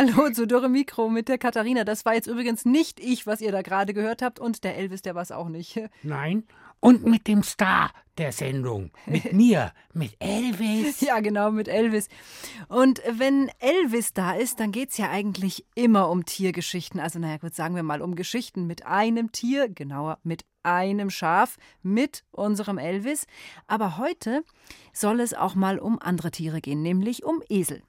Hallo zu Dürre Mikro mit der Katharina. Das war jetzt übrigens nicht ich, was ihr da gerade gehört habt. Und der Elvis, der war es auch nicht. Nein. Und mit dem Star der Sendung. Mit mir. Mit Elvis. Ja, genau, mit Elvis. Und wenn Elvis da ist, dann geht es ja eigentlich immer um Tiergeschichten. Also, naja, gut, sagen wir mal um Geschichten mit einem Tier, genauer mit einem Schaf, mit unserem Elvis. Aber heute soll es auch mal um andere Tiere gehen, nämlich um Esel.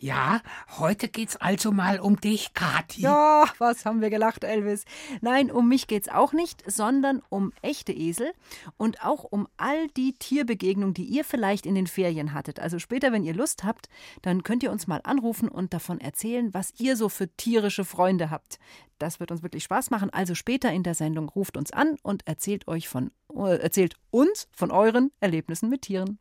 Ja, heute geht's also mal um dich, Kathi. Ja, was haben wir gelacht, Elvis. Nein, um mich geht's auch nicht, sondern um echte Esel und auch um all die Tierbegegnungen, die ihr vielleicht in den Ferien hattet. Also später, wenn ihr Lust habt, dann könnt ihr uns mal anrufen und davon erzählen, was ihr so für tierische Freunde habt. Das wird uns wirklich Spaß machen. Also später in der Sendung ruft uns an und erzählt euch von äh, erzählt uns von euren Erlebnissen mit Tieren.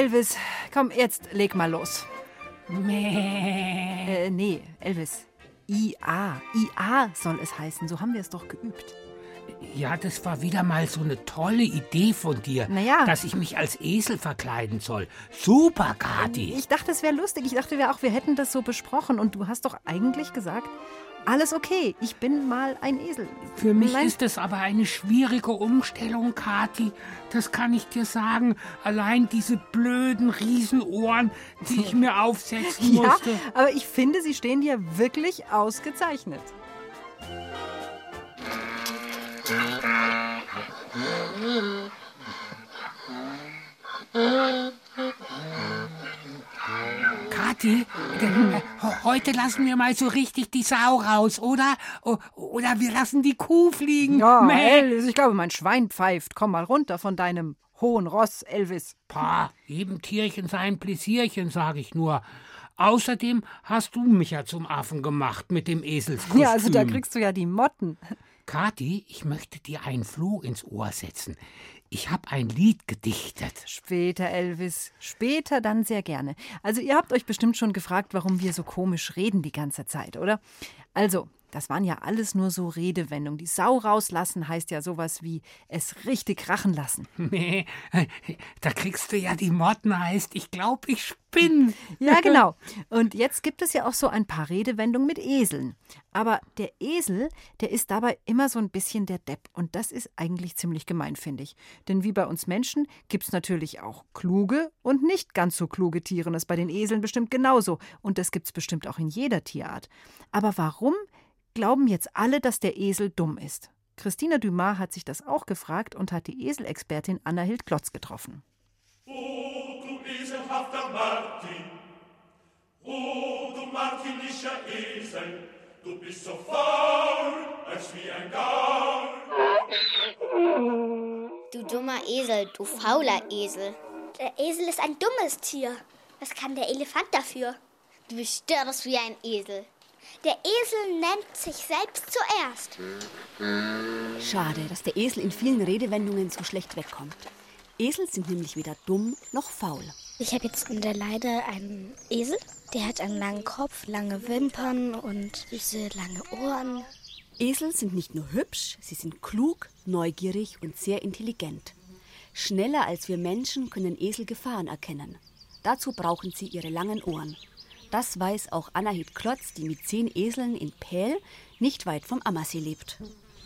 Elvis, komm, jetzt leg mal los. Mäh. Äh, nee, Elvis. IA. IA soll es heißen. So haben wir es doch geübt. Ja, das war wieder mal so eine tolle Idee von dir, Na ja. dass ich mich als Esel verkleiden soll. Super, Kathi. Ich dachte, es wäre lustig. Ich dachte wir auch, wir hätten das so besprochen. Und du hast doch eigentlich gesagt, alles okay. Ich bin mal ein Esel. Für mich Nein. ist es aber eine schwierige Umstellung, Kathi. Das kann ich dir sagen. Allein diese blöden Riesenohren, die ich mir aufsetzen Ja, musste. aber ich finde, sie stehen dir wirklich ausgezeichnet. Kathi, äh, heute lassen wir mal so richtig die Sau raus, oder? Oder wir lassen die Kuh fliegen. Ja. Elvis, ich glaube, mein Schwein pfeift. Komm mal runter von deinem hohen Ross, Elvis. Pah, jedem Tierchen sein Pläsierchen, sag ich nur. Außerdem hast du mich ja zum Affen gemacht mit dem Eselskostüm. Ja, also da kriegst du ja die Motten. Kathi, ich möchte dir einen Floh ins Ohr setzen. Ich habe ein Lied gedichtet. Später, Elvis. Später dann sehr gerne. Also, ihr habt euch bestimmt schon gefragt, warum wir so komisch reden die ganze Zeit, oder? Also, das waren ja alles nur so Redewendungen. Die Sau rauslassen heißt ja sowas wie es richtig krachen lassen. Nee, da kriegst du ja die Motten heißt, ich glaube, ich spinn. Ja, genau. Und jetzt gibt es ja auch so ein paar Redewendungen mit Eseln. Aber der Esel, der ist dabei immer so ein bisschen der Depp. Und das ist eigentlich ziemlich gemein, finde ich. Denn wie bei uns Menschen gibt es natürlich auch kluge und nicht ganz so kluge Tiere. Und das ist bei den Eseln bestimmt genauso. Und das gibt es bestimmt auch in jeder Tierart. Aber warum glauben jetzt alle, dass der Esel dumm ist? Christina Dumas hat sich das auch gefragt und hat die Eselexpertin Anna Hild Klotz getroffen. O du eselhafter Martin, o du martinischer Esel, du bist so faul, als wie ein Gaul. Du dummer Esel, du fauler Esel. Der Esel ist ein dummes Tier. Was kann der Elefant dafür? Du bist störrisch wie ein Esel. Der Esel nennt sich selbst zuerst. Schade, dass der Esel in vielen Redewendungen so schlecht wegkommt. Esel sind nämlich weder dumm noch faul. Ich habe jetzt in der Leide einen Esel. Der hat einen langen Kopf, lange Wimpern und süße lange Ohren. Esel sind nicht nur hübsch, sie sind klug, neugierig und sehr intelligent. Schneller als wir Menschen können Esel Gefahren erkennen. Dazu brauchen sie ihre langen Ohren. Das weiß auch Annahid Klotz, die mit zehn Eseln in Pähl nicht weit vom Ammersee lebt.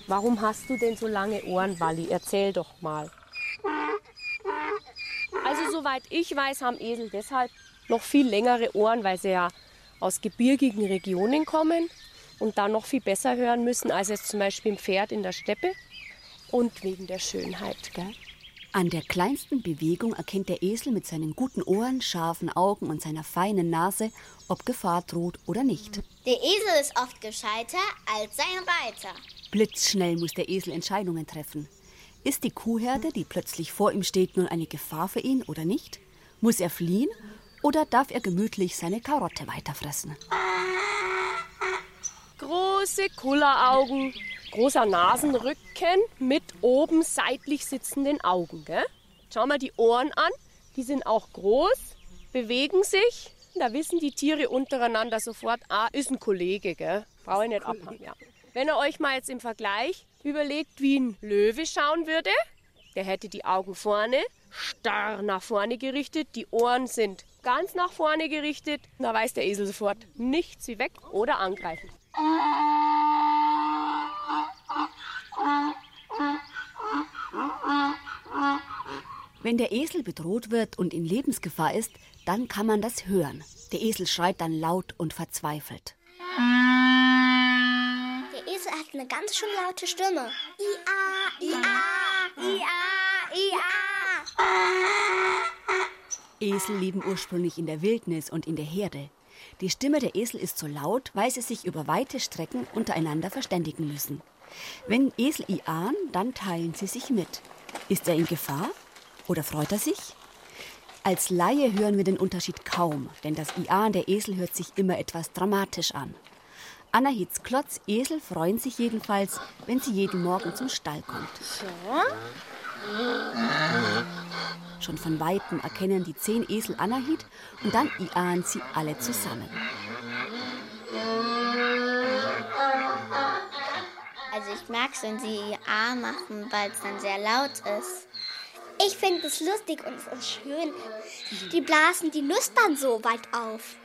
Warum hast du denn so lange Ohren, Walli? Erzähl doch mal. Also soweit ich weiß, haben Esel deshalb noch viel längere Ohren, weil sie ja aus gebirgigen Regionen kommen und da noch viel besser hören müssen als jetzt zum Beispiel ein Pferd in der Steppe und wegen der Schönheit. Gell? An der kleinsten Bewegung erkennt der Esel mit seinen guten Ohren, scharfen Augen und seiner feinen Nase, ob Gefahr droht oder nicht. Der Esel ist oft gescheiter als sein Reiter. Blitzschnell muss der Esel Entscheidungen treffen. Ist die Kuhherde, die plötzlich vor ihm steht, nun eine Gefahr für ihn oder nicht? Muss er fliehen oder darf er gemütlich seine Karotte weiterfressen? Große Kulleraugen, großer Nasenrücken mit oben seitlich sitzenden Augen. Gell? Schau mal die Ohren an, die sind auch groß, bewegen sich. Da wissen die Tiere untereinander sofort, ah, ist ein Kollege, gell? Brauche ich nicht abhaben. Ja. Wenn ihr euch mal jetzt im Vergleich überlegt, wie ein Löwe schauen würde, der hätte die Augen vorne, starr nach vorne gerichtet, die Ohren sind ganz nach vorne gerichtet. Da weiß der Esel sofort, nichts wie weg oder angreifen. Wenn der Esel bedroht wird und in Lebensgefahr ist, dann kann man das hören. Der Esel schreit dann laut und verzweifelt. Der Esel hat eine ganz schön laute Stimme. Ia, ia, ia, ia. Esel leben ursprünglich in der Wildnis und in der Herde. Die Stimme der Esel ist so laut, weil sie sich über weite Strecken untereinander verständigen müssen. Wenn Esel ian, dann teilen sie sich mit. Ist er in Gefahr oder freut er sich? Als Laie hören wir den Unterschied kaum, denn das Ian der Esel hört sich immer etwas dramatisch an. Anna Hitzklotz, Esel freuen sich jedenfalls, wenn sie jeden Morgen zum Stall kommt. Schon von Weitem erkennen die zehn Esel Anahit und dann ian sie alle zusammen. Also ich mag es, wenn sie ihr A machen, weil es dann sehr laut ist. Ich finde es lustig und es ist schön. Die blasen die Nussbahn so weit auf.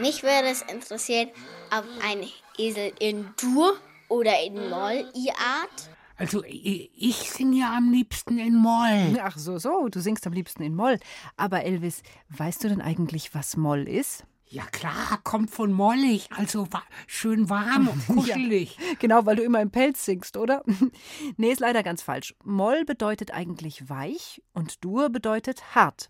Mich würde es interessieren, ob ein Esel in Dur oder in Moll iart. Also ich singe ja am liebsten in Moll. Ach so, so, du singst am liebsten in Moll. Aber Elvis, weißt du denn eigentlich, was Moll ist? Ja klar, kommt von mollig, also wa schön warm und kuschelig. Genau, weil du immer im Pelz singst, oder? nee, ist leider ganz falsch. Moll bedeutet eigentlich weich und Dur bedeutet hart.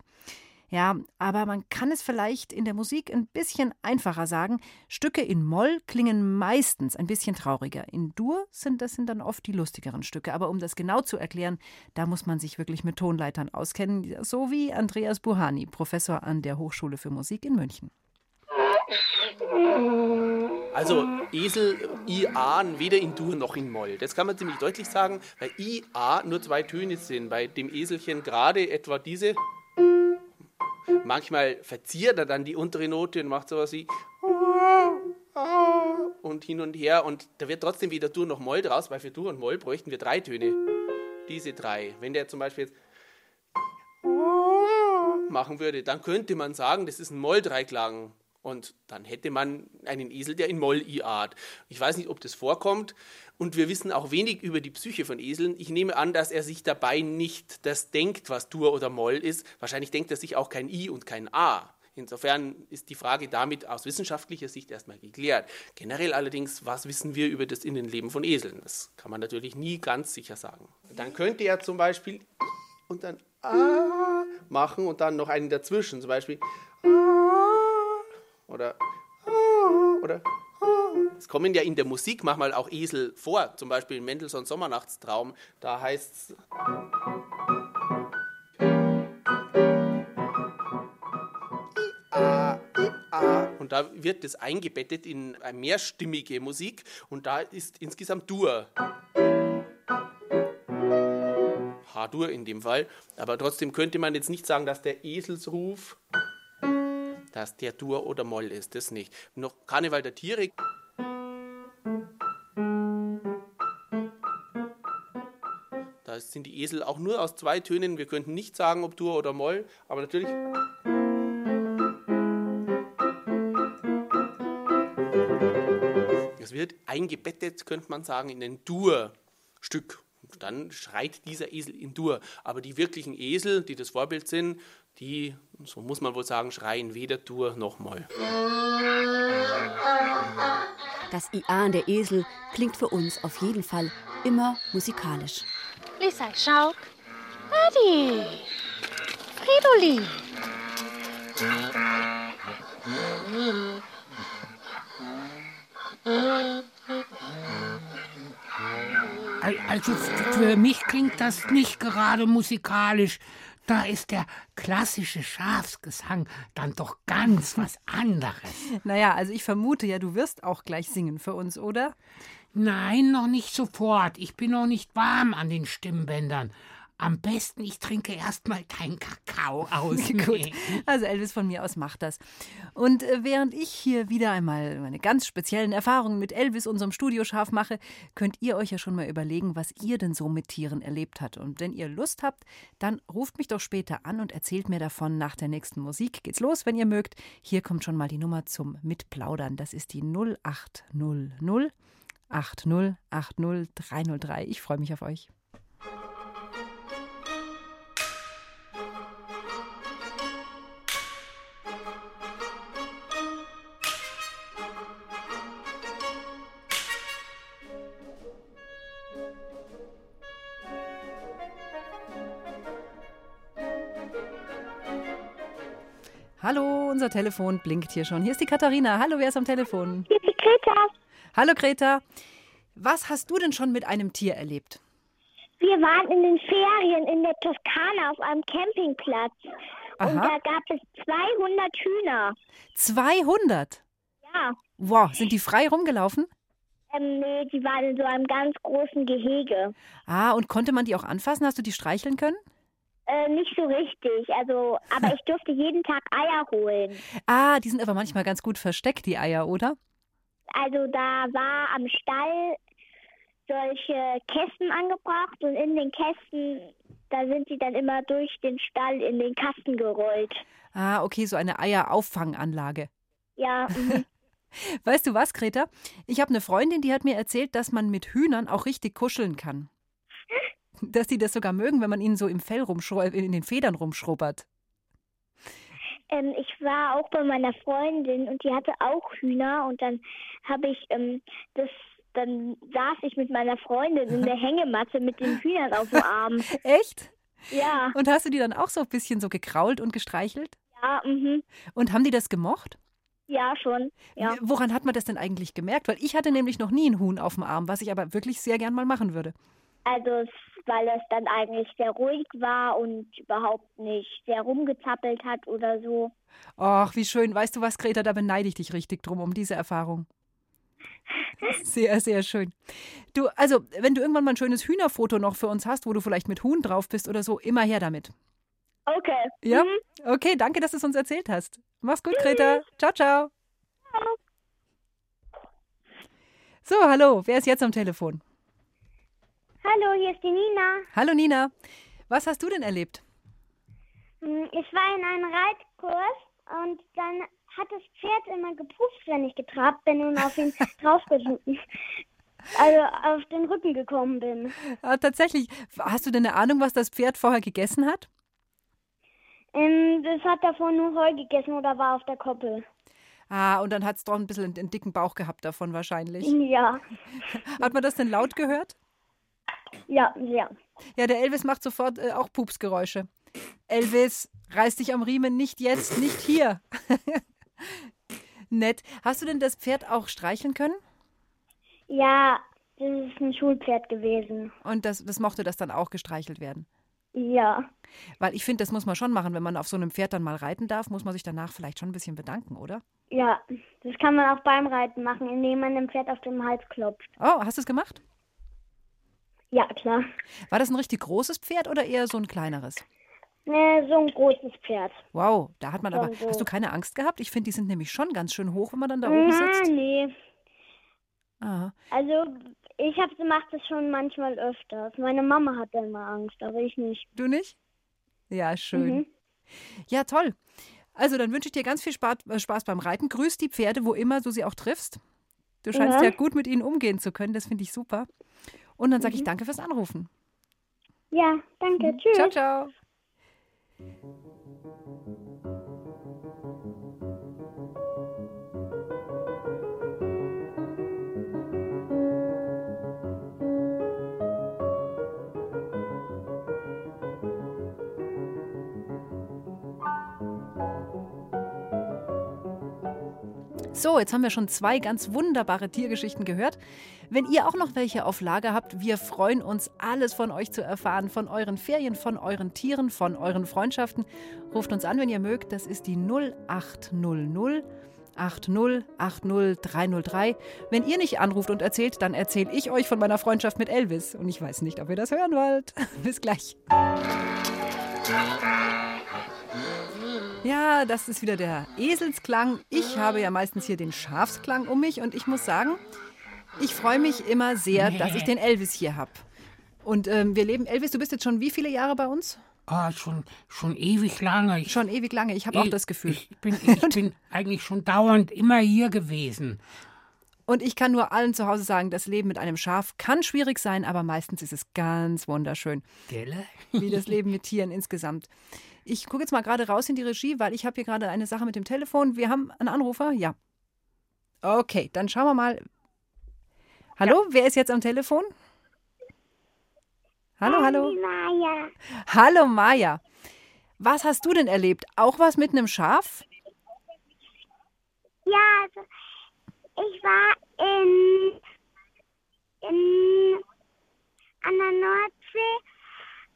Ja, aber man kann es vielleicht in der Musik ein bisschen einfacher sagen. Stücke in Moll klingen meistens ein bisschen trauriger. In Dur sind das sind dann oft die lustigeren Stücke. Aber um das genau zu erklären, da muss man sich wirklich mit Tonleitern auskennen, so wie Andreas Buhani, Professor an der Hochschule für Musik in München. Also Esel, I-A, weder in Dur noch in Moll. Das kann man ziemlich deutlich sagen, weil I-A nur zwei Töne sind. Bei dem Eselchen gerade etwa diese. Manchmal verzieht er dann die untere Note und macht sowas wie und hin und her und da wird trotzdem wieder Dur noch Moll draus, weil für Dur und Moll bräuchten wir drei Töne. Diese drei. Wenn der zum Beispiel jetzt machen würde, dann könnte man sagen, das ist ein Moll-Dreiklang. Und dann hätte man einen Esel, der in Moll iart. Ich weiß nicht, ob das vorkommt. Und wir wissen auch wenig über die Psyche von Eseln. Ich nehme an, dass er sich dabei nicht das denkt, was Dur oder Moll ist. Wahrscheinlich denkt er sich auch kein I und kein A. Insofern ist die Frage damit aus wissenschaftlicher Sicht erstmal geklärt. Generell allerdings, was wissen wir über das Innenleben von Eseln? Das kann man natürlich nie ganz sicher sagen. Dann könnte er zum Beispiel und dann A machen und dann noch einen dazwischen, zum Beispiel oder oder es kommen ja in der Musik manchmal auch Esel vor, zum Beispiel in Mendelssohns Sommernachtstraum. Da heißt es und da wird das eingebettet in mehrstimmige Musik und da ist insgesamt Dur. H-Dur in dem Fall, aber trotzdem könnte man jetzt nicht sagen, dass der Eselsruf dass der Dur oder Moll ist, das nicht. Noch Karneval der Tiere. Da sind die Esel auch nur aus zwei Tönen. Wir könnten nicht sagen, ob Dur oder Moll, aber natürlich. Es wird eingebettet, könnte man sagen, in ein Dur-Stück. Dann schreit dieser Esel in Dur. Aber die wirklichen Esel, die das Vorbild sind, die, so muss man wohl sagen, schreien weder Dur noch Moll. Das Ian der Esel klingt für uns auf jeden Fall immer musikalisch. Lisa, schau. Adi. Fridolin. Also für mich klingt das nicht gerade musikalisch. Da ist der klassische Schafsgesang dann doch ganz was anderes. Naja, also ich vermute ja, du wirst auch gleich singen für uns, oder? Nein, noch nicht sofort. Ich bin noch nicht warm an den Stimmbändern. Am besten, ich trinke erstmal keinen Kakao aus. Gut, also Elvis von mir aus macht das. Und äh, während ich hier wieder einmal meine ganz speziellen Erfahrungen mit Elvis, unserem Studioschaf, mache, könnt ihr euch ja schon mal überlegen, was ihr denn so mit Tieren erlebt habt. Und wenn ihr Lust habt, dann ruft mich doch später an und erzählt mir davon. Nach der nächsten Musik geht's los, wenn ihr mögt. Hier kommt schon mal die Nummer zum Mitplaudern. Das ist die 0800 80 80 303. Ich freue mich auf euch. Hallo, unser Telefon blinkt hier schon. Hier ist die Katharina. Hallo, wer ist am Telefon? Hier ist die Greta. Hallo Greta. Was hast du denn schon mit einem Tier erlebt? Wir waren in den Ferien in der Toskana auf einem Campingplatz. Und Aha. da gab es 200 Hühner. 200? Ja. Wow, sind die frei rumgelaufen? Ähm, nee, die waren in so einem ganz großen Gehege. Ah, und konnte man die auch anfassen? Hast du die streicheln können? Äh, nicht so richtig. Also, aber ich durfte jeden Tag Eier holen. Ah, die sind aber manchmal ganz gut versteckt, die Eier, oder? Also da war am Stall solche Kästen angebracht und in den Kästen, da sind sie dann immer durch den Stall in den Kasten gerollt. Ah, okay, so eine Eierauffanganlage. Ja, mhm. Weißt du was, Greta? Ich habe eine Freundin, die hat mir erzählt, dass man mit Hühnern auch richtig kuscheln kann. Dass die das sogar mögen, wenn man ihnen so im Fell rumschrubbert, in den Federn rumschrubbert. ähm, ich war auch bei meiner Freundin und die hatte auch Hühner und dann habe ich ähm, das, dann saß ich mit meiner Freundin in der Hängematte mit den Hühnern auf dem Arm. Echt? Ja, Und hast du die dann auch so ein bisschen so gekrault und gestreichelt? ja, mhm. Und haben die das gemocht? Ja, schon. Ja. Woran hat man das denn eigentlich gemerkt? Weil ich hatte nämlich noch nie ein Huhn auf dem Arm, was ich aber wirklich sehr gern mal machen würde. Also, weil es dann eigentlich sehr ruhig war und überhaupt nicht sehr rumgezappelt hat oder so. Ach, wie schön. Weißt du was, Greta, da beneide ich dich richtig drum um diese Erfahrung. Sehr, sehr schön. Du, also, wenn du irgendwann mal ein schönes Hühnerfoto noch für uns hast, wo du vielleicht mit Huhn drauf bist oder so, immer her damit. Okay. Ja? Mhm. Okay, danke, dass du es uns erzählt hast. Mach's gut, Greta. Ciao, ciao. So, hallo, wer ist jetzt am Telefon? Hallo, hier ist die Nina. Hallo, Nina. Was hast du denn erlebt? Hm, Ich war in einem Reitkurs und dann hat das Pferd immer gepupst, wenn ich getrabt bin und auf ihn draufgeschnitten. Also auf den Rücken gekommen bin. Ah, tatsächlich. Hast du denn eine Ahnung, was das Pferd vorher gegessen hat? Ähm, das hat davor nur Heu gegessen oder war auf der Koppel. Ah, und dann hat es doch ein bisschen einen, einen dicken Bauch gehabt davon wahrscheinlich. Ja, Hat man das denn laut gehört? Ja, ja. Ja, der Elvis macht sofort äh, auch Pupsgeräusche. Elvis, reiß dich am Riemen, nicht jetzt, nicht hier. Nett. Hast du denn das Pferd auch streicheln können? Ja, das ist ein Schulpferd gewesen. Und das, das mochte das dann auch gestreichelt werden? Ja, Weil ich finde, das muss man schon machen. Wenn man auf so einem Pferd dann mal reiten darf, muss man sich danach vielleicht schon ein bisschen bedanken, oder? ja. Das kann man auch beim Reiten machen, indem man dem Pferd auf den Hals klopft. Oh, hast du es gemacht? Ja, klar. War das ein richtig großes Pferd oder eher so ein kleineres? Äh, so ein großes Pferd. Wow, da hat man aber. So. Hast du keine Angst gehabt? Ich finde, die sind nämlich schon ganz schön hoch, wenn man dann da oben Na, sitzt. nee. Ah. Also, ich habe gemacht das schon manchmal öfters. Meine Mama hat dann mal Angst, aber ich nicht. Du nicht? Ja, schön. Mhm. Ja, toll. Also, dann wünsche ich dir ganz viel Spaß, äh, Spaß beim Reiten. Grüß die Pferde, wo immer du sie auch triffst. Du scheinst ja, Ja. gut mit ihnen umgehen zu können. Das finde ich super. Und dann sage ich Mhm. danke fürs Anrufen. Ja, danke. Tschüss. Ciao, ciao. So, jetzt haben wir schon zwei ganz wunderbare Tiergeschichten gehört. Wenn ihr auch noch welche auf Lager habt, wir freuen uns, alles von euch zu erfahren, von euren Ferien, von euren Tieren, von euren Freundschaften. Ruft uns an, wenn ihr mögt. Das ist die 0800 80 80 303. Wenn ihr nicht anruft und erzählt, dann erzähle ich euch von meiner Freundschaft mit Elvis. Und ich weiß nicht, ob ihr das hören wollt. Bis gleich. Ja, das ist wieder der Eselsklang. Ich habe ja meistens hier den Schafsklang um mich und ich muss sagen, ich freue mich immer sehr, dass ich den Elvis hier habe. Und ähm, wir leben, Elvis, du bist jetzt schon wie viele Jahre bei uns? Ah, schon, schon ewig lange. Ich, schon ewig lange, ich habe auch das Gefühl. Ich bin, ich bin eigentlich schon dauernd immer hier gewesen. Und ich kann nur allen zu Hause sagen, das Leben mit einem Schaf kann schwierig sein, aber meistens ist es ganz wunderschön. Gelle? Wie das Leben mit Tieren insgesamt. Ich gucke jetzt mal gerade raus in die Regie, weil ich habe hier gerade eine Sache mit dem Telefon. Wir haben einen Anrufer? Ja. Okay, dann schauen wir mal. Hallo, wer ist jetzt am Telefon? Hallo, hallo. Maja. Hallo Maja. Was hast du denn erlebt? Auch was mit einem Schaf? Ja, also ich war in, in an der Nordsee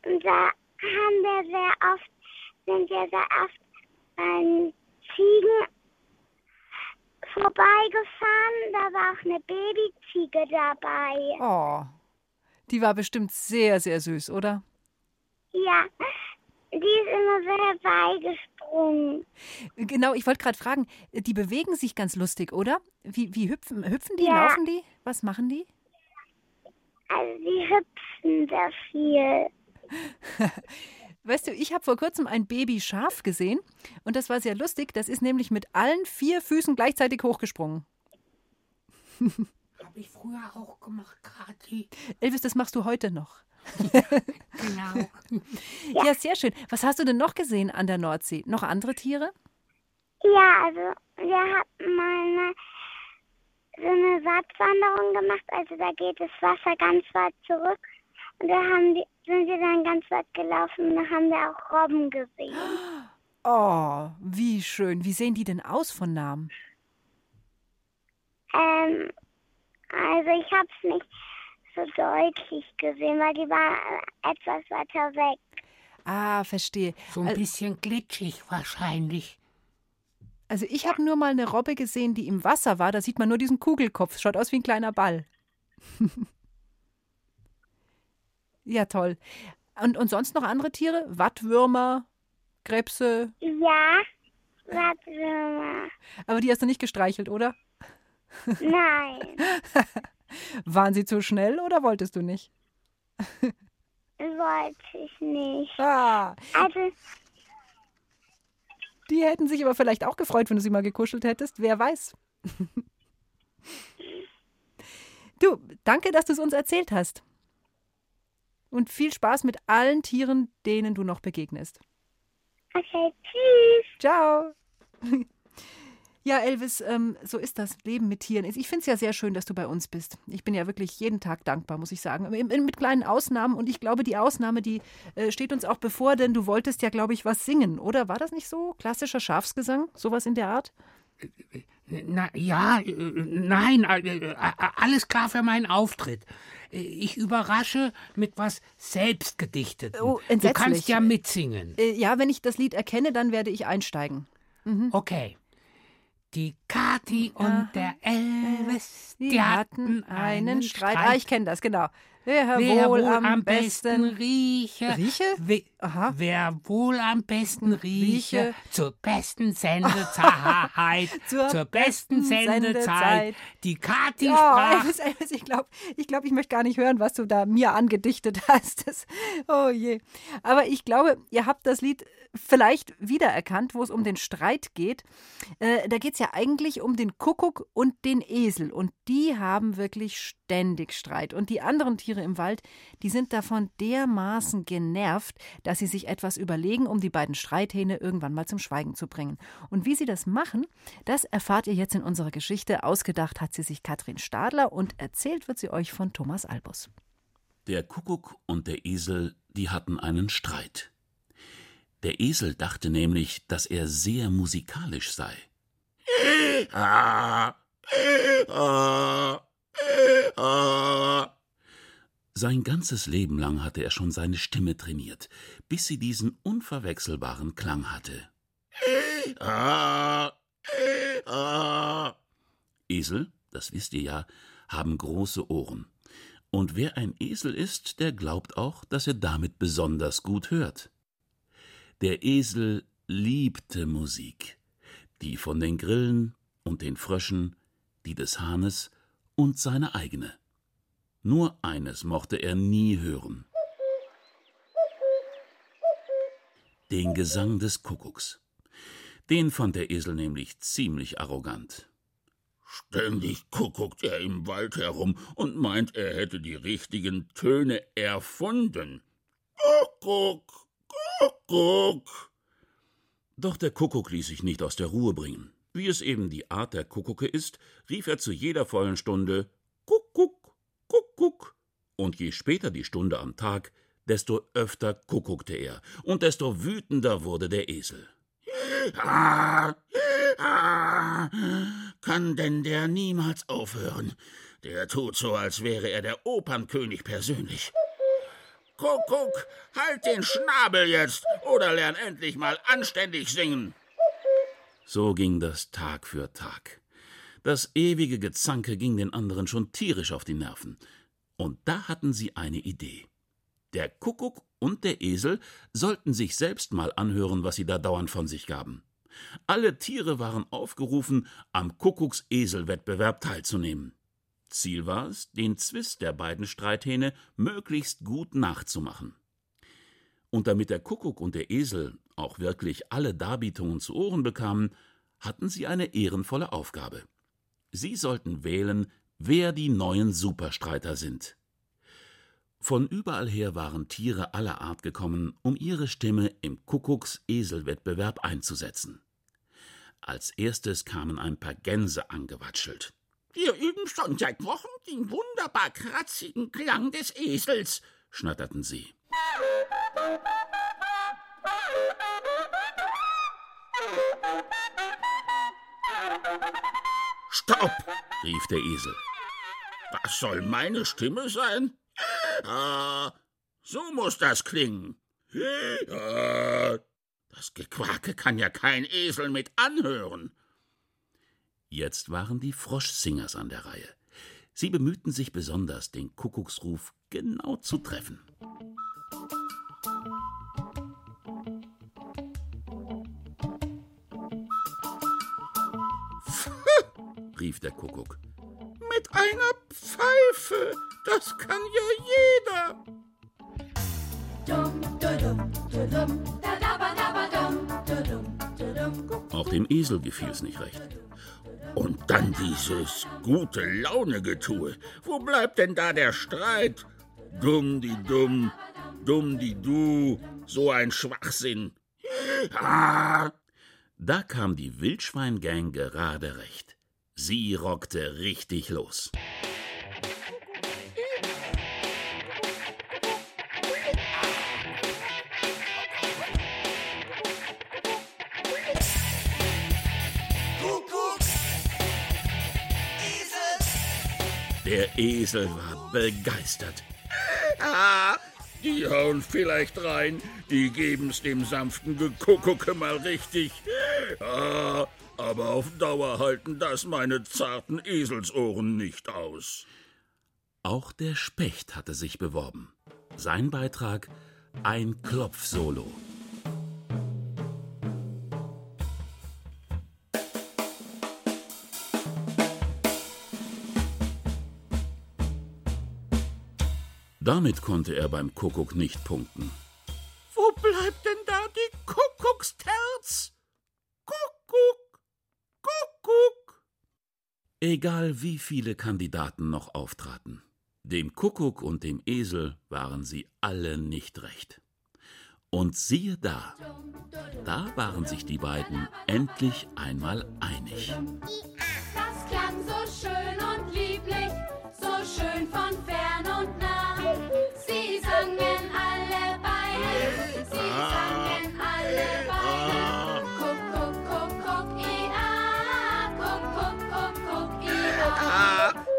und da haben wir sehr oft, sind wir sehr oft beim Ziegen vorbeigefahren. Da war auch eine Babyziege dabei. Oh, die war bestimmt sehr, sehr süß, oder? Ja, die ist immer sehr beigesprungen. Genau, ich wollte gerade fragen, die bewegen sich ganz lustig, oder? Wie, wie hüpfen, hüpfen die, Ja. laufen die? Was machen die? Also die hüpfen sehr viel. Weißt du, ich habe vor kurzem ein Baby-Schaf gesehen und das war sehr lustig. Das ist nämlich mit allen vier Füßen gleichzeitig hochgesprungen. Habe ich früher auch gemacht, Kathi. Elvis, das machst du heute noch. Genau. Ja. sehr schön. Was hast du denn noch gesehen an der Nordsee? Noch andere Tiere? Ja, also wir hatten mal eine, so eine Wattwanderung gemacht. Also da geht das Wasser ganz weit zurück. Und da haben die, sind wir dann ganz weit gelaufen und da haben wir auch Robben gesehen. Oh, wie schön. Wie sehen die denn aus von Namen? Ähm, also ich habe es nicht so deutlich gesehen, weil die war äh, etwas weiter weg. Ah, verstehe. So ein bisschen glitschig wahrscheinlich. Also ich habe nur mal eine Robbe gesehen, die im Wasser war. Da sieht man nur diesen Kugelkopf. Schaut aus wie ein kleiner Ball. ja, toll. Und, und sonst noch andere Tiere? Wattwürmer, Krebse. Ja, mal. Aber die hast du nicht gestreichelt, oder? Nein, Waren sie zu schnell oder wolltest du nicht? wollte ich nicht. Ah, Also die hätten sich aber vielleicht auch gefreut, wenn du sie mal gekuschelt hättest. Wer weiß. du, danke, dass du es uns erzählt hast. Und viel Spaß mit allen Tieren, denen du noch begegnest. Okay, tschüss. Ciao. Ja, Elvis, ähm, so ist das Leben mit Tieren. Ich finde es ja sehr schön, dass du bei uns bist. Ich bin ja wirklich jeden Tag dankbar, muss ich sagen. Mit kleinen Ausnahmen. Und ich glaube, die Ausnahme, die äh, steht uns auch bevor, denn du wolltest ja, glaube ich, was singen, oder? War das nicht so? Klassischer Schafsgesang? Sowas in der Art? Na ja, nein, alles klar für meinen Auftritt. Ich überrasche mit was selbstgedichtet. Oh, du kannst ja mitsingen. Äh, ja, wenn ich das Lied erkenne, dann werde ich einsteigen. Okay. Die Kathi und der Elvis, Die die hatten einen Streit. Ah, ich kenne das, genau. Wer, Wer wohl am besten rieche, Rieche? We, Aha. wer wohl am besten rieche, Rieche. zur besten Sendezeit, Zur zur, besten besten Sendezeit, Sendezeit. die Kathi Oh, sprach. Elvis, Elvis, ich glaube, ich, glaub, ich möchte gar nicht hören, was du da mir angedichtet hast. Das, oh je. Aber ich glaube, ihr habt das Lied vielleicht wiedererkannt, wo es um den Streit geht. Äh, da geht es ja eigentlich um den Kuckuck und den Esel. Und die haben wirklich ständig Streit. Und die anderen Tiere im Wald, die sind davon dermaßen genervt, dass sie sich etwas überlegen, um die beiden Streithähne irgendwann mal zum Schweigen zu bringen. Und wie sie das machen, das erfahrt ihr jetzt in unserer Geschichte. Ausgedacht hat sie sich Katrin Stadler und erzählt wird sie euch von Thomas Albus. Der Kuckuck und der Esel, die hatten einen Streit. Der Esel dachte nämlich, dass er sehr musikalisch sei. Ah, ah, ah. Sein ganzes Leben lang hatte er schon seine Stimme trainiert, bis sie diesen unverwechselbaren Klang hatte. Esel, das wisst ihr ja, haben große Ohren. Und wer ein Esel ist, der glaubt auch, dass er damit besonders gut hört. Der Esel liebte Musik, die von den Grillen und den Fröschen, die des Hahnes und seine eigene. Nur eines mochte er nie hören. Den Gesang des Kuckucks. Den fand der Esel nämlich ziemlich arrogant. Ständig kuckuckt er im Wald herum und meint, er hätte die richtigen Töne erfunden. Kuckuck, Kuckuck. Doch der Kuckuck ließ sich nicht aus der Ruhe bringen. Wie es eben die Art der Kuckucke ist, rief er zu jeder vollen Stunde Kuckuck. Und je später die Stunde am Tag, desto öfter kuckuckte er, und desto wütender wurde der Esel. Ah, ah, kann denn der niemals aufhören? Der tut so, als wäre er der Opernkönig persönlich. Kuckuck, halt den Schnabel jetzt oder lern endlich mal anständig singen. So ging das Tag für Tag. Das ewige Gezanke ging den anderen schon tierisch auf die Nerven. Und da hatten sie eine Idee. Der Kuckuck und der Esel sollten sich selbst mal anhören, was sie da dauernd von sich gaben. Alle Tiere waren aufgerufen, am Kuckuckseselwettbewerb teilzunehmen. Ziel war es, den Zwist der beiden Streithähne möglichst gut nachzumachen. Und damit der Kuckuck und der Esel auch wirklich alle Darbietungen zu Ohren bekamen, hatten sie eine ehrenvolle Aufgabe. Sie sollten wählen, wer die neuen Superstreiter sind. Von überall her waren Tiere aller Art gekommen, um ihre Stimme im Kuckucks-Eselwettbewerb einzusetzen. Als erstes kamen ein paar Gänse angewatschelt. Wir üben schon seit Wochen den wunderbar kratzigen Klang des Esels, schnatterten sie. Stopp! rief der Esel. Was soll meine Stimme sein? Ah, so muss das klingen. Ah, das Gequake kann ja kein Esel mit anhören. Jetzt waren die Froschsingers an der Reihe. Sie bemühten sich besonders, den Kuckucksruf genau zu treffen. rief der Kuckuck. Mit einer Pfeife, das kann ja jeder. Auch dem Esel gefiel es nicht recht. Und dann dieses gute Laune-Getue. Wo bleibt denn da der Streit? Dumm die dumm, dumm die du, so ein Schwachsinn. Ah. Da kam die Wildschweingang gerade recht. Sie rockte richtig los. Der Esel war begeistert. Ah, die hauen vielleicht rein, die geben's dem sanften Gekuckucke mal richtig. Ah, aber auf Dauer halten das meine zarten Eselsohren nicht aus. Auch der Specht hatte sich beworben. Sein Beitrag ein Klopfsolo. Damit konnte er beim Kuckuck nicht punkten. Egal wie viele Kandidaten noch auftraten, dem Kuckuck und dem Esel waren sie alle nicht recht. Und siehe da, da waren sich die beiden endlich einmal einig.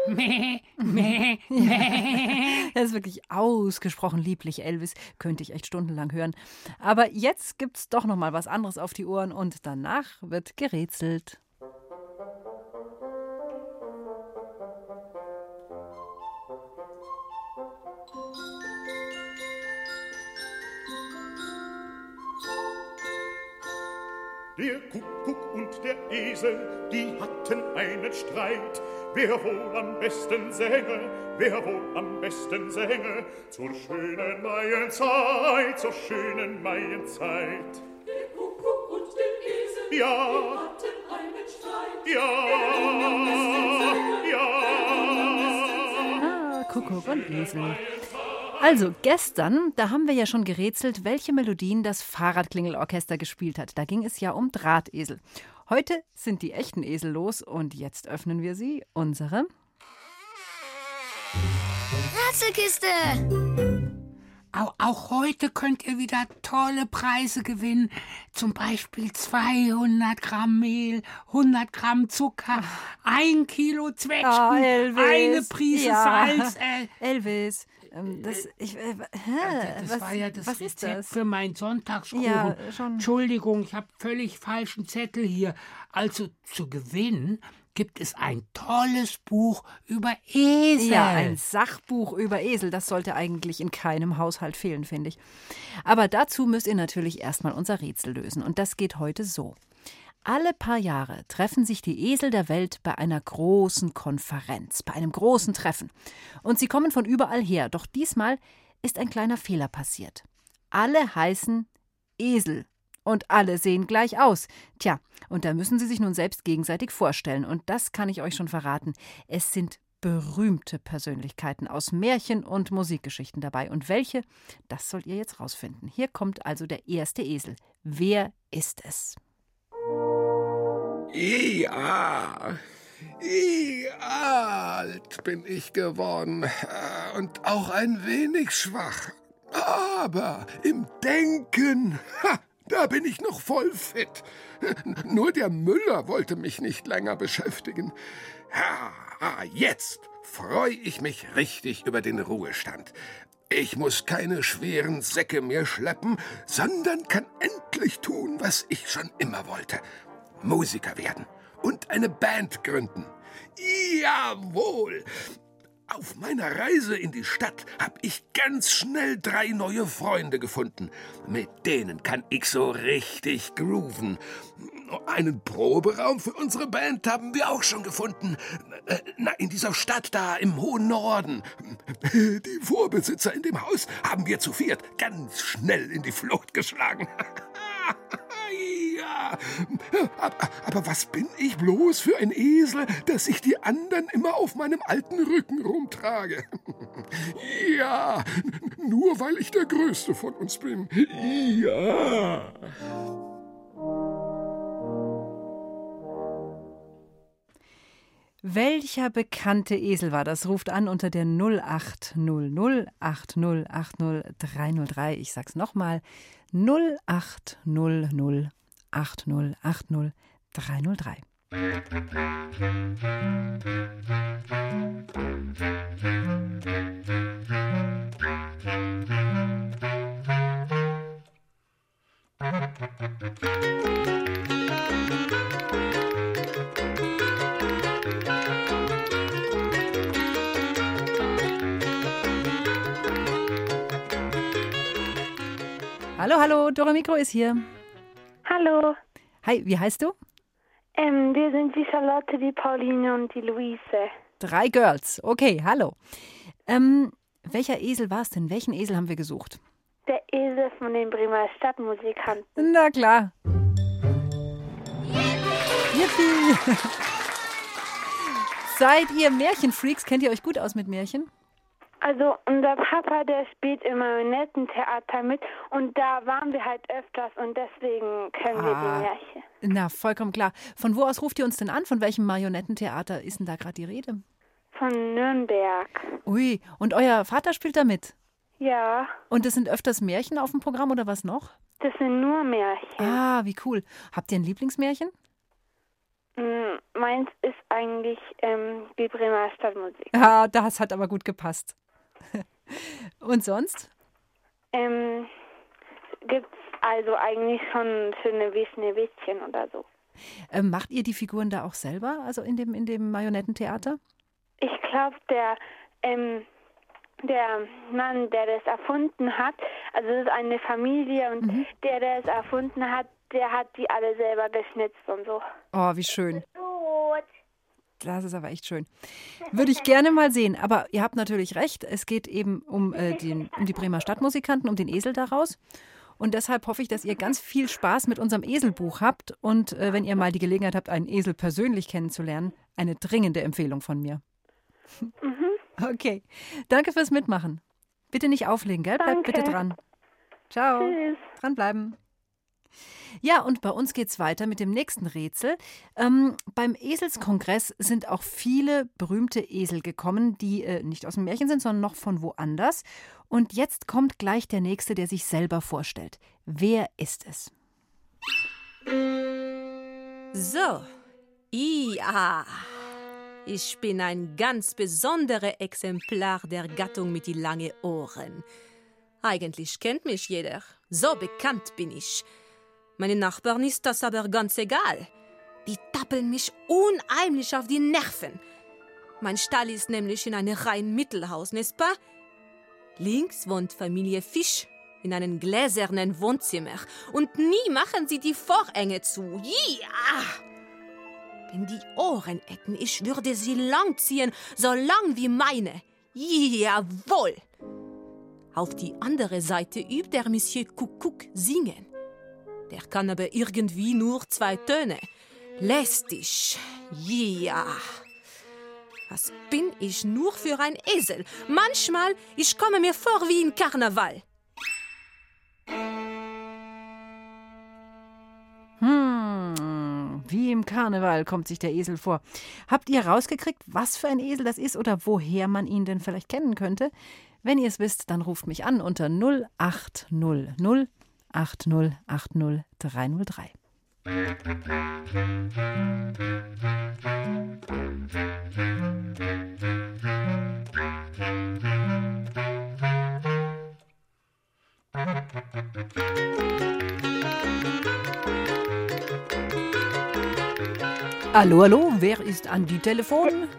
Das ist wirklich ausgesprochen lieblich, Elvis. Könnte ich echt stundenlang hören. Aber jetzt gibt's doch noch mal was anderes auf die Ohren und danach wird gerätselt. Der Kuckuck und der Esel, die hatten einen Streit. Wer wohl am besten sänge, wer wohl am besten sänge, zur schönen Maienzeit, zur schönen Maienzeit. Der Kuckuck und der Esel, Ja. die hatten einen Streit. Ja, Ah, Kuckuck und Esel. Also, gestern, da haben wir ja schon gerätselt, welche Melodien das Fahrradklingelorchester gespielt hat. Da ging es ja um Drahtesel. Heute sind die echten Esel los und jetzt öffnen wir sie, unsere. Ratzelkiste! Auch, auch heute könnt ihr wieder tolle Preise gewinnen. Zum Beispiel 200 Gramm Mehl, 100 Gramm Zucker, ein Kilo Zwetschgen, Elvis. eine Prise Ja. Salz. Äh, Elvis, das, ich, äh, hä, das was, war ja das Rezept das? für meinen Sonntagskuchen. Ja. Entschuldigung, ich habe völlig falschen Zettel hier. Also zu gewinnen gibt es ein tolles Buch über Esel. Ja, ein Sachbuch über Esel, das sollte eigentlich in keinem Haushalt fehlen, finde ich. Aber dazu müsst ihr natürlich erstmal unser Rätsel lösen. Und das geht heute so. Alle paar Jahre treffen sich die Esel der Welt bei einer großen Konferenz, bei einem großen Treffen. Und sie kommen von überall her. Doch diesmal ist ein kleiner Fehler passiert. Alle heißen Esel. Und alle sehen gleich aus. Tja, und da müssen sie sich nun selbst gegenseitig vorstellen. Und das kann ich euch schon verraten. Es sind berühmte Persönlichkeiten aus Märchen und Musikgeschichten dabei. Und welche, das sollt ihr jetzt rausfinden. Hier kommt also der erste Esel. Wer ist es? Ja, alt bin ich geworden äh, und auch ein wenig schwach. Aber im Denken, ha, da bin ich noch voll fit. Nur der Müller wollte mich nicht länger beschäftigen. Ja, jetzt freue ich mich richtig über den Ruhestand. Ich muss keine schweren Säcke mehr schleppen, sondern kann endlich tun, was ich schon immer wollte. Musiker werden und eine Band gründen. Jawohl! Auf meiner Reise in die Stadt habe ich ganz schnell drei neue Freunde gefunden. Mit denen kann ich so richtig grooven. Einen Proberaum für unsere Band haben wir auch schon gefunden. Äh, Na, in dieser Stadt da im hohen Norden. Die Vorbesitzer in dem Haus haben wir zu viert ganz schnell in die Flucht geschlagen. Aber, aber was bin ich bloß für ein Esel, dass ich die anderen immer auf meinem alten Rücken rumtrage? Ja, nur weil ich der Größte von uns bin. Ja. Welcher bekannte Esel war das? Ruft an unter der 0800 8080303. Ich sag's nochmal. 0800 8080303. Hallo, hallo, Dora Mikro ist hier. Hallo, Hi, wie heißt du? ähm, wir sind die Charlotte, die Pauline und die Luise. Drei Girls. Okay, hallo. Ähm, welcher Esel war es denn? Welchen Esel haben wir gesucht? Der Esel von den Bremer Stadtmusikanten. Na klar. Yippie! Seid ihr Märchenfreaks? Kennt ihr euch gut aus mit Märchen? Also unser Papa, der spielt im Marionettentheater mit und da waren wir halt öfters und deswegen können wir Ah. die Märchen. Na, vollkommen klar. Von wo aus ruft ihr uns denn an? Von welchem Marionettentheater ist denn da gerade die Rede? Von Nürnberg. Ui, und euer Vater spielt da mit? Ja, Und es sind öfters Märchen auf dem Programm oder was noch? das sind nur Märchen. Ah, wie cool. Habt ihr ein Lieblingsmärchen? Mm, Meins ist eigentlich ähm, die Bremer Stadtmusik. Ja, das hat aber gut gepasst. Und sonst? Ähm, gibt's also eigentlich schon schöne wie Schneewittchen oder so. Ähm, macht ihr die Figuren da auch selber, also in dem, in dem Marionettentheater? Ich glaube, der, ähm, der Mann, der das erfunden hat, also es ist eine Familie und Mhm. der, der es erfunden hat, der hat die alle selber geschnitzt und so. Oh, wie schön. Gut. Das ist aber echt schön. Würde ich gerne mal sehen. Aber ihr habt natürlich recht. Es geht eben um, äh, den, um die Bremer Stadtmusikanten, um den Esel daraus. Und deshalb hoffe ich, dass ihr ganz viel Spaß mit unserem Eselbuch habt. Und äh, wenn ihr mal die Gelegenheit habt, einen Esel persönlich kennenzulernen, eine dringende Empfehlung von mir. Okay. Danke fürs Mitmachen. Bitte nicht auflegen, gell? Bleibt bitte dran. Ciao. Tschüss. Dranbleiben. Ja, und bei uns geht's weiter mit dem nächsten Rätsel. Ähm, beim Eselskongress sind auch viele berühmte Esel gekommen, die äh, nicht aus dem Märchen sind, sondern noch von woanders. Und jetzt kommt gleich der nächste, der sich selber vorstellt. Wer ist es? So, ja. Ich bin ein ganz besonderes Exemplar der Gattung mit die langen Ohren. Eigentlich kennt mich jeder. So bekannt bin ich. Meinen Nachbarn ist das aber ganz egal. Die tappeln mich unheimlich auf die Nerven. Mein Stall ist nämlich in einem reinen Mittelhaus, n'est-ce pas? Links wohnt Familie Fisch in einem gläsernen Wohnzimmer. Und nie machen sie die Vorhänge zu. Ja! Wenn die Ohren hätten, ich würde sie langziehen, so lang wie meine. Jawohl! Auf die andere Seite übt der Monsieur Kuckuck singen. Der kann aber irgendwie nur zwei Töne. Lästig. Ja. Was bin ich nur für ein Esel? Manchmal, ich komme mir vor wie in Karneval. Hm, wie im Karneval kommt sich der Esel vor. Habt ihr rausgekriegt, was für ein Esel das ist oder woher man ihn denn vielleicht kennen könnte? Wenn ihr es wisst, dann ruft mich an unter 0800 8080 303. Hallo, hallo, wer ist an die Telefon?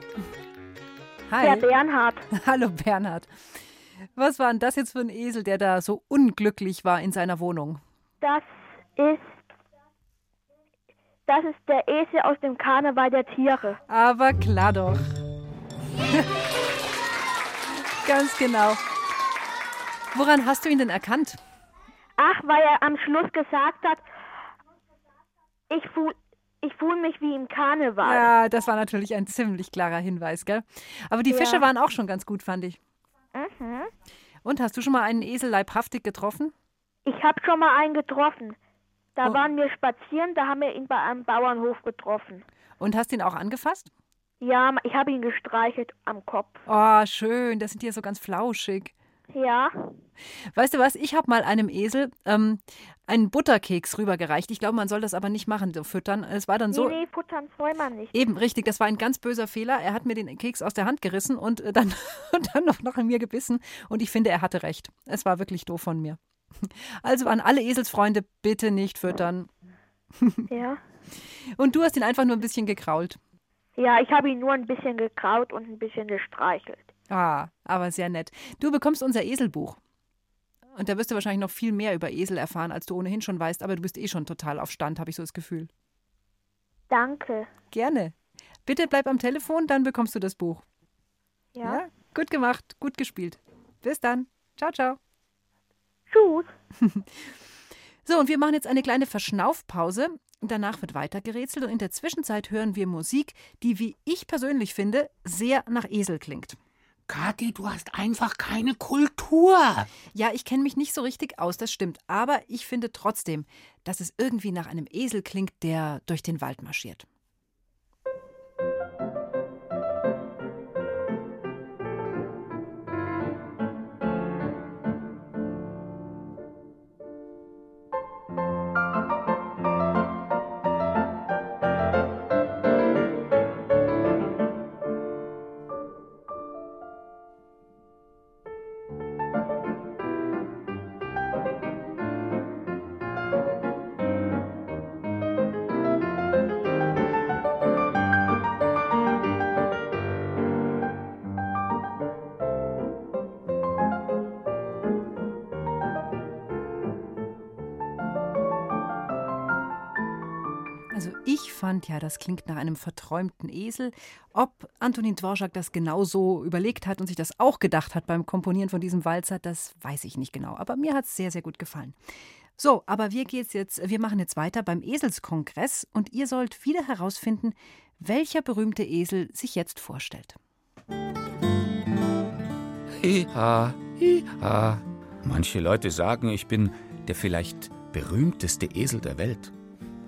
Hi. Der Bernhard. Hallo Bernhard. Was war denn das jetzt für ein Esel, der da so unglücklich war in seiner Wohnung? Das ist. Das ist der Esel aus dem Karneval der Tiere. Aber klar doch. Ganz genau. Woran hast du ihn denn erkannt? Ach, weil er am Schluss gesagt hat, ich fühle ich fühl mich wie im Karneval. Ja, das war natürlich ein ziemlich klarer Hinweis, gell? Aber die Ja. Fische waren auch schon ganz gut, fand ich. Mhm. Und hast du schon mal einen Esel leibhaftig getroffen? Ich habe schon mal einen getroffen. Da Oh. waren wir spazieren, da haben wir ihn bei einem Bauernhof getroffen. Und hast ihn auch angefasst? Ja, ich habe ihn gestreichelt am Kopf. Oh, schön, das sind die ja so ganz flauschig. Ja. Weißt du was, ich habe mal einem Esel ähm, einen Butterkeks rübergereicht. Ich glaube, man soll das aber nicht machen, so füttern. Es war dann so. Nee, nee, futtern soll man nicht. Eben, richtig, das war ein ganz böser Fehler. Er hat mir den Keks aus der Hand gerissen und äh, dann, und dann noch nach mir gebissen. Und ich finde, er hatte recht. Es war wirklich doof von mir. Also an alle Eselsfreunde, bitte nicht füttern. Ja. Und du hast ihn einfach nur ein bisschen gekrault. Ja, ich habe ihn nur ein bisschen gekraut und ein bisschen gestreichelt. Ah, aber sehr nett. Du bekommst unser Eselbuch. Und da wirst du wahrscheinlich noch viel mehr über Esel erfahren, als du ohnehin schon weißt, aber du bist eh schon total auf Stand, habe ich so das Gefühl. Danke. Gerne. Bitte bleib am Telefon, dann bekommst du das Buch. Ja. Gut gemacht, gut gespielt. Bis dann. Ciao, ciao. Tschüss. So, und wir machen jetzt eine kleine Verschnaufpause. Danach wird weiter gerätselt und in der Zwischenzeit hören wir Musik, die, wie ich persönlich finde, sehr nach Esel klingt. Kathi, du hast einfach keine Kultur. Ja, ich kenne mich nicht so richtig aus, das stimmt. Aber ich finde trotzdem, dass es irgendwie nach einem Esel klingt, der durch den Wald marschiert. Fand ja, das klingt nach einem verträumten Esel. Ob Antonin Dvorak das genauso überlegt hat und sich das auch gedacht hat beim Komponieren von diesem Walzer, das weiß ich nicht genau. Aber mir hat es sehr, sehr gut gefallen. So, aber wir geht's jetzt, wir machen jetzt weiter beim Eselskongress und ihr sollt wieder herausfinden, welcher berühmte Esel sich jetzt vorstellt. Hiha, hiha. Manche Leute sagen, ich bin der vielleicht berühmteste Esel der Welt.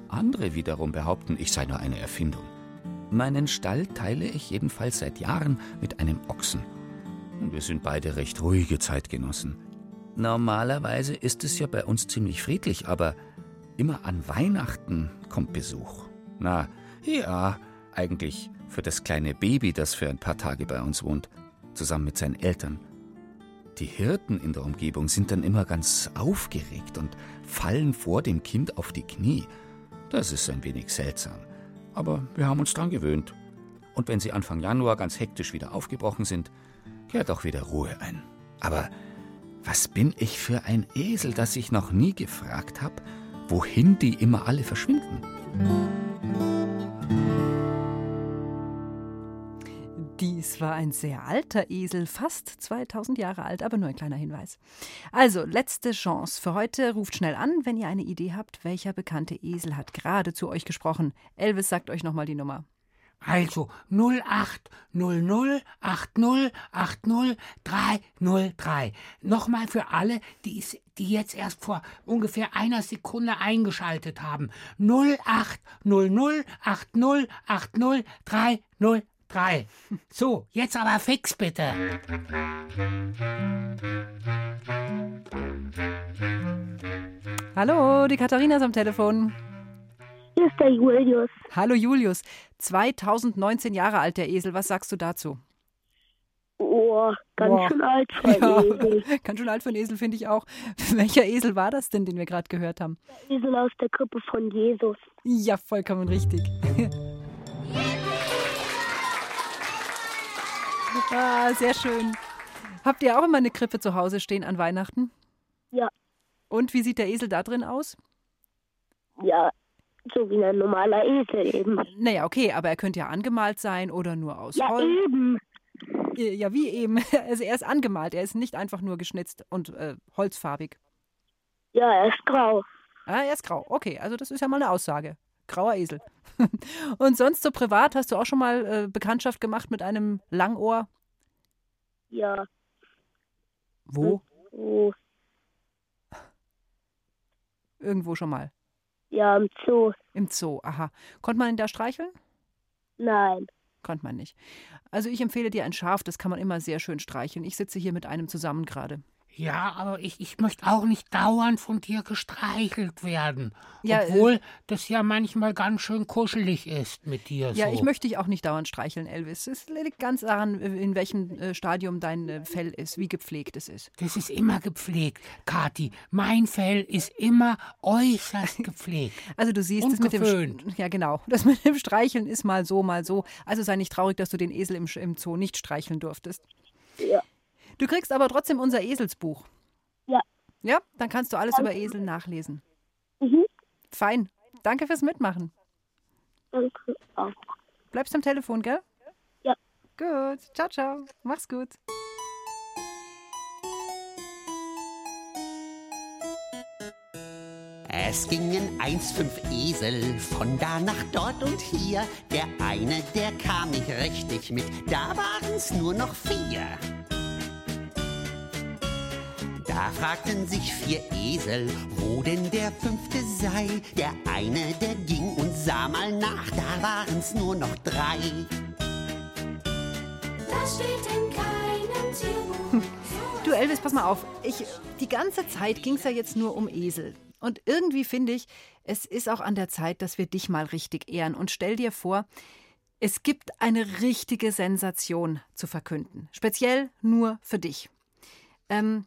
Andere wiederum behaupten, ich sei nur eine Erfindung. Meinen Stall teile ich jedenfalls seit Jahren mit einem Ochsen. Wir sind beide recht ruhige Zeitgenossen. Normalerweise ist es ja bei uns ziemlich friedlich, aber immer an Weihnachten kommt Besuch. Na, ja, eigentlich für das kleine Baby, das für ein paar Tage bei uns wohnt, zusammen mit seinen Eltern. Die Hirten in der Umgebung sind dann immer ganz aufgeregt und fallen vor dem Kind auf die Knie. Das ist ein wenig seltsam. Aber wir haben uns dran gewöhnt. Und wenn sie Anfang Januar ganz hektisch wieder aufgebrochen sind, kehrt auch wieder Ruhe ein. Aber was bin ich für ein Esel, dass ich noch nie gefragt habe, wohin die immer alle verschwinden? Dies war ein sehr alter Esel, fast 2000 Jahre alt, aber nur ein kleiner Hinweis. Also, letzte Chance für heute. Ruft schnell an, wenn ihr eine Idee habt, welcher bekannte Esel hat gerade zu euch gesprochen. Elvis sagt euch nochmal die Nummer. Also 080080800303. Nochmal für alle, die, die jetzt erst vor ungefähr einer Sekunde eingeschaltet haben. 080080800303. So, jetzt aber fix bitte. Hallo, die Katharina ist am Telefon. Hier ist der Julius. Hallo Julius, 2019 Jahre alt der Esel. Was sagst du dazu? Oh, ganz Boah. schön alt für einen Ja, Esel. ganz schön alt für einen Esel, finde ich auch. Welcher Esel war das denn, den wir gerade gehört haben? Der Esel aus der Krippe von Jesus. Ja, vollkommen richtig. ah, sehr schön. Habt ihr auch immer eine Krippe zu Hause stehen an Weihnachten? Ja. Und wie sieht der Esel da drin aus? Ja, so wie ein normaler Esel eben. Naja, okay, aber er könnte ja angemalt sein oder nur aus Ja, Holz. eben. Äh, Ja, wie eben. Also er ist angemalt, er ist nicht einfach nur geschnitzt und äh, holzfarbig. Ja, er ist grau. Ah, er ist grau. Okay, also das ist ja mal eine Aussage. Grauer Esel. und sonst so privat hast du auch schon mal äh, Bekanntschaft gemacht mit einem Langohr? Ja. Wo? Oh, Irgendwo schon mal. ja, im Zoo. Im Zoo, aha. Konnte man ihn da streicheln? Nein. Konnte man nicht. Also ich empfehle dir ein Schaf, das kann man immer sehr schön streicheln. Ich sitze hier mit einem zusammen gerade. Ja, aber ich, ich möchte auch nicht dauernd von dir gestreichelt werden. Ja, äh, Obwohl das ja manchmal ganz schön kuschelig ist mit dir. Ja, so. ich möchte dich auch nicht dauernd streicheln, Elvis. Es liegt ganz daran, in welchem äh, Stadium dein äh, Fell ist, wie gepflegt es ist. Das ist immer gepflegt, Kathi. Mein Fell ist immer äußerst gepflegt. Also du siehst es mit dem ja genau, das mit dem Streicheln ist mal so, mal so. Also sei nicht traurig, dass du den Esel im, im Zoo nicht streicheln durftest. Du kriegst aber trotzdem unser Eselsbuch. Ja. Ja, dann kannst du alles über Esel nachlesen. Mhm. Fein. Danke fürs Mitmachen. Danke auch. Bleibst am Telefon, gell? Ja. Gut. Ciao, ciao. Mach's gut. Es gingen eins fünf Esel von da nach dort und hier. Der eine, der kam nicht richtig mit, da waren's nur noch vier. Da fragten sich vier Esel, wo denn der fünfte sei. Der eine, der ging und sah mal nach, da waren's nur noch drei. Das steht in keinem Tierbuch. Du Elvis, pass mal auf. Ich, die ganze Zeit ging es ja jetzt nur um Esel. Und irgendwie finde ich, es ist auch an der Zeit, dass wir dich mal richtig ehren. Und stell dir vor, es gibt eine richtige Sensation zu verkünden. Speziell nur für dich. Ähm,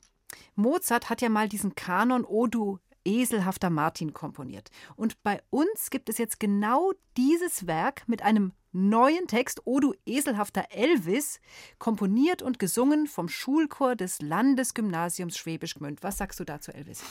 Mozart hat ja mal diesen Kanon O du eselhafter Martin komponiert. Und bei uns gibt es jetzt genau dieses Werk mit einem neuen Text O du eselhafter Elvis, komponiert und gesungen vom Schulchor des Landesgymnasiums Schwäbisch Gmünd. Was sagst du dazu, Elvis?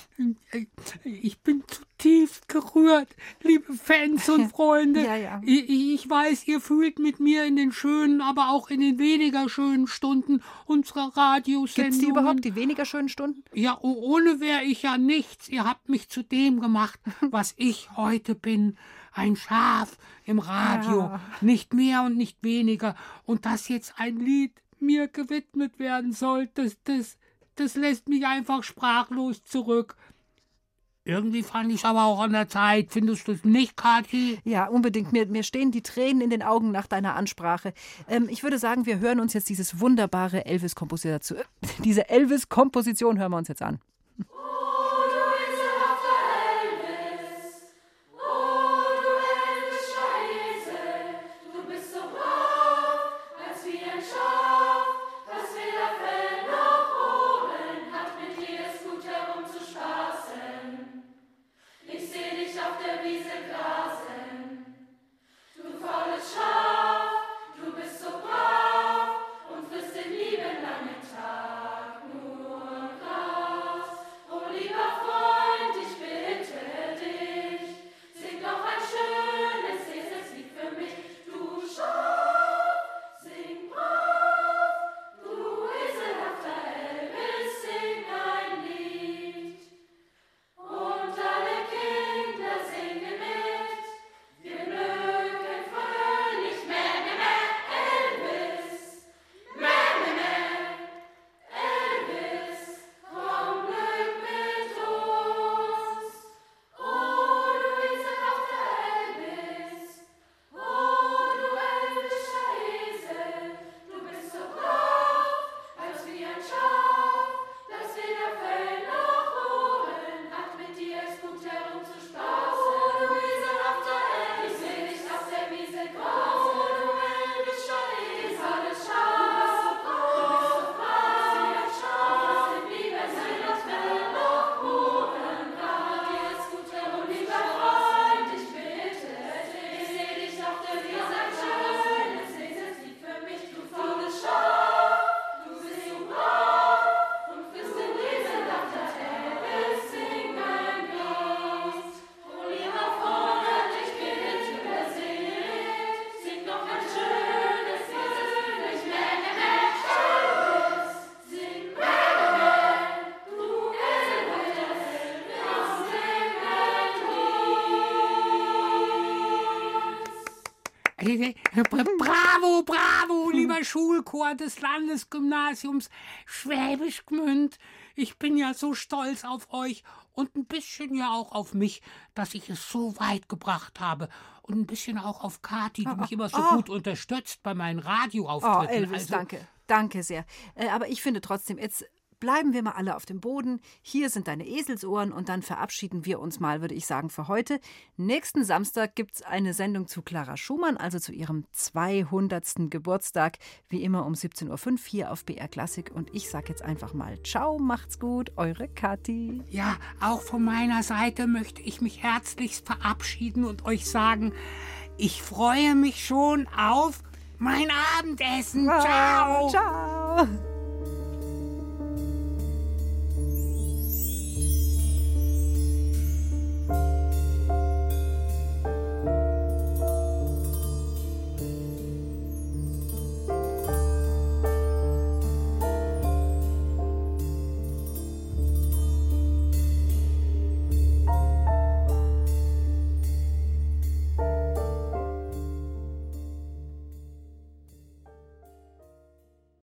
Ich bin zutiefst gerührt, liebe Fans und Freunde. Ja, ja. Ich, ich weiß, ihr fühlt mit mir in den schönen, aber auch in den weniger schönen Stunden unserer Radiosendungen. Gibt's die überhaupt, die weniger schönen Stunden? Ja, oh, ohne wäre ich ja nichts. Ihr habt mich zu dem gemacht, was ich heute bin. Ein Schaf im Radio, Ja. nicht mehr und nicht weniger. Und dass jetzt ein Lied mir gewidmet werden soll, das, das, das lässt mich einfach sprachlos zurück. Irgendwie fand ich aber auch an der Zeit. Findest du es nicht, Kathi? Ja, unbedingt. Mir, mir stehen die Tränen in den Augen nach deiner Ansprache. Ähm, ich würde sagen, wir hören uns jetzt dieses wunderbare Elvis-Komposition. Diese Elvis-Komposition hören wir uns jetzt an. Bravo, bravo, lieber Schulchor des Landesgymnasiums Schwäbisch Gmünd. Ich bin ja so stolz auf euch und ein bisschen ja auch auf mich, dass ich es so weit gebracht habe. Und ein bisschen auch auf Kathi, die mich immer so oh. gut unterstützt bei meinen Oh, Radioauftritten. Elvis, Also- danke. Danke sehr. Äh, aber ich finde trotzdem, jetzt bleiben wir mal alle auf dem Boden. Hier sind deine Eselsohren und dann verabschieden wir uns mal, würde ich sagen, für heute. Nächsten Samstag gibt es eine Sendung zu Clara Schumann, also zu ihrem 200. Geburtstag, wie immer um 17.05 Uhr hier auf BR Klassik. Und ich sage jetzt einfach mal Ciao, macht's gut, eure Kathi. Ja, auch von meiner Seite möchte ich mich herzlichst verabschieden und euch sagen, ich freue mich schon auf mein Abendessen. Ciao. Ciao.